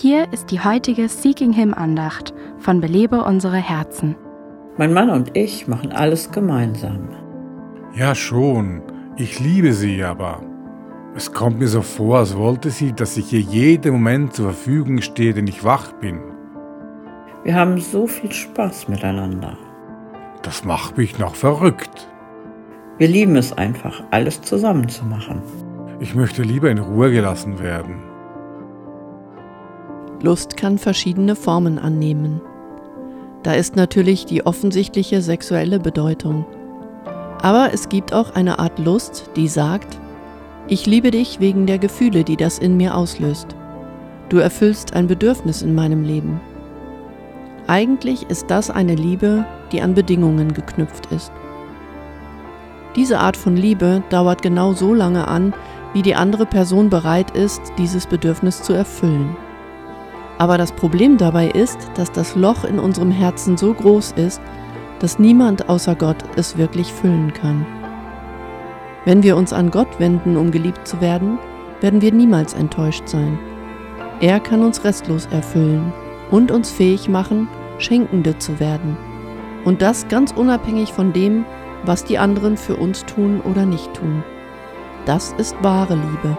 Hier ist die heutige Seeking Him Andacht von Belebe unsere Herzen. Mein Mann und ich machen alles gemeinsam. Ja schon, ich liebe sie aber. Es kommt mir so vor, als wollte sie, dass ich ihr jeden Moment zur Verfügung stehe, den ich wach bin. Wir haben so viel Spaß miteinander. Das macht mich noch verrückt. Wir lieben es einfach, alles zusammen zu machen. Ich möchte lieber in Ruhe gelassen werden. Lust kann verschiedene Formen annehmen. Da ist natürlich die offensichtliche sexuelle Bedeutung. Aber es gibt auch eine Art Lust, die sagt, ich liebe dich wegen der Gefühle, die das in mir auslöst. Du erfüllst ein Bedürfnis in meinem Leben. Eigentlich ist das eine Liebe, die an Bedingungen geknüpft ist. Diese Art von Liebe dauert genau so lange an, wie die andere Person bereit ist, dieses Bedürfnis zu erfüllen. Aber das Problem dabei ist, dass das Loch in unserem Herzen so groß ist, dass niemand außer Gott es wirklich füllen kann. Wenn wir uns an Gott wenden, um geliebt zu werden, werden wir niemals enttäuscht sein. Er kann uns restlos erfüllen und uns fähig machen, Schenkende zu werden. Und das ganz unabhängig von dem, was die anderen für uns tun oder nicht tun. Das ist wahre Liebe.